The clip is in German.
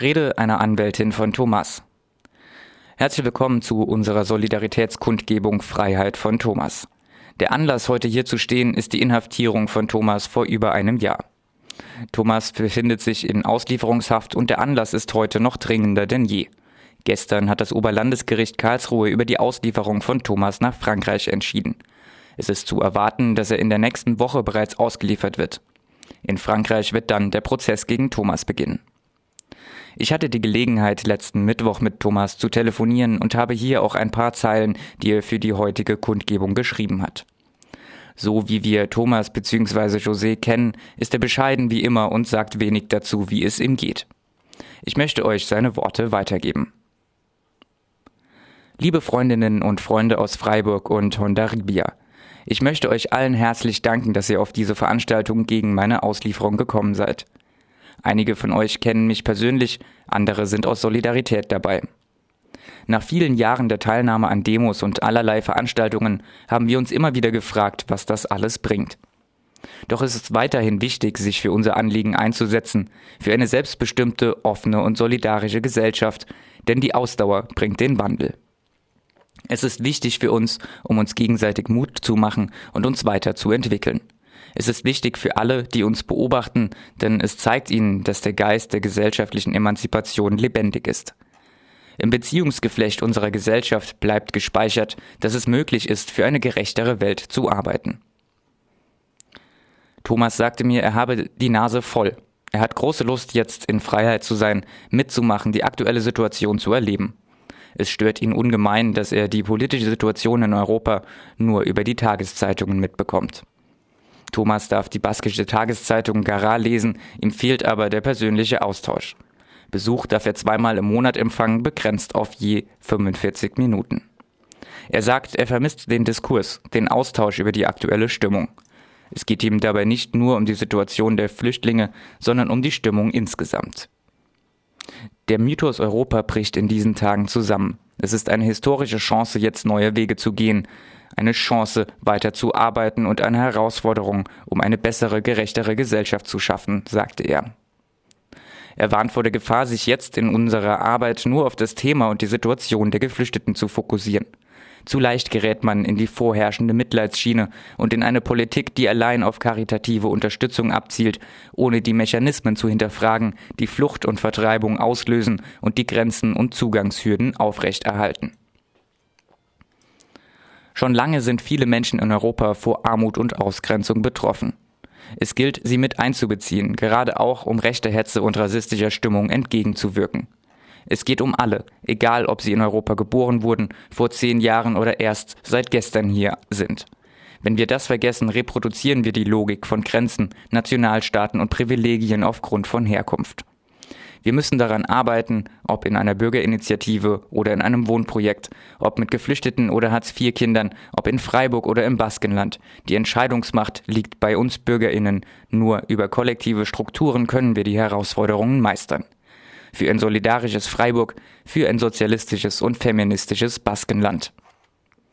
Rede einer Anwältin von Thomas. Herzlich willkommen zu unserer Solidaritätskundgebung Freiheit von Thomas. Der Anlass, heute hier zu stehen, ist die Inhaftierung von Thomas vor über einem Jahr. Thomas befindet sich in Auslieferungshaft und der Anlass ist heute noch dringender denn je. Gestern hat das Oberlandesgericht Karlsruhe über die Auslieferung von Thomas nach Frankreich entschieden. Es ist zu erwarten, dass er in der nächsten Woche bereits ausgeliefert wird. In Frankreich wird dann der Prozess gegen Thomas beginnen. Ich hatte die Gelegenheit, letzten Mittwoch mit Thomas zu telefonieren und habe hier auch ein paar Zeilen, die er für die heutige Kundgebung geschrieben hat. So wie wir Thomas bzw. José kennen, ist er bescheiden wie immer und sagt wenig dazu, wie es ihm geht. Ich möchte euch seine Worte weitergeben. Liebe Freundinnen und Freunde aus Freiburg und Hondarribia, ich möchte euch allen herzlich danken, dass ihr auf diese Veranstaltung gegen meine Auslieferung gekommen seid. Einige von euch kennen mich persönlich, andere sind aus Solidarität dabei. Nach vielen Jahren der Teilnahme an Demos und allerlei Veranstaltungen haben wir uns immer wieder gefragt, was das alles bringt. Doch es ist weiterhin wichtig, sich für unser Anliegen einzusetzen, für eine selbstbestimmte, offene und solidarische Gesellschaft, denn die Ausdauer bringt den Wandel. Es ist wichtig für uns, um uns gegenseitig Mut zu machen und uns weiter zu entwickeln. Es ist wichtig für alle, die uns beobachten, denn es zeigt ihnen, dass der Geist der gesellschaftlichen Emanzipation lebendig ist. Im Beziehungsgeflecht unserer Gesellschaft bleibt gespeichert, dass es möglich ist, für eine gerechtere Welt zu arbeiten. Thomas sagte mir, er habe die Nase voll. Er hat große Lust, jetzt in Freiheit zu sein, mitzumachen, die aktuelle Situation zu erleben. Es stört ihn ungemein, dass er die politische Situation in Europa nur über die Tageszeitungen mitbekommt. Thomas darf die baskische Tageszeitung Gara lesen, ihm fehlt aber der persönliche Austausch. Besuch darf er zweimal im Monat empfangen, begrenzt auf je 45 Minuten. Er sagt, er vermisst den Diskurs, den Austausch über die aktuelle Stimmung. Es geht ihm dabei nicht nur um die Situation der Flüchtlinge, sondern um die Stimmung insgesamt. Der Mythos Europa bricht in diesen Tagen zusammen. Es ist eine historische Chance, jetzt neue Wege zu gehen, eine Chance, weiter zu arbeiten und eine Herausforderung, um eine bessere, gerechtere Gesellschaft zu schaffen, sagte er. Er warnt vor der Gefahr, sich jetzt in unserer Arbeit nur auf das Thema und die Situation der Geflüchteten zu fokussieren. Zu leicht gerät man in die vorherrschende Mitleidsschiene und in eine Politik, die allein auf karitative Unterstützung abzielt, ohne die Mechanismen zu hinterfragen, die Flucht und Vertreibung auslösen und die Grenzen und Zugangshürden aufrechterhalten. Schon lange sind viele Menschen in Europa vor Armut und Ausgrenzung betroffen. Es gilt, sie mit einzubeziehen, gerade auch um rechter Hetze und rassistischer Stimmung entgegenzuwirken. Es geht um alle, egal ob sie in Europa geboren wurden, vor zehn Jahren oder erst seit gestern hier sind. Wenn wir das vergessen, reproduzieren wir die Logik von Grenzen, Nationalstaaten und Privilegien aufgrund von Herkunft. Wir müssen daran arbeiten, ob in einer Bürgerinitiative oder in einem Wohnprojekt, ob mit Geflüchteten oder Hartz-IV-Kindern, ob in Freiburg oder im Baskenland. Die Entscheidungsmacht liegt bei uns Bürgerinnen. Nur über kollektive Strukturen können wir die Herausforderungen meistern. Für ein solidarisches Freiburg, für ein sozialistisches und feministisches Baskenland.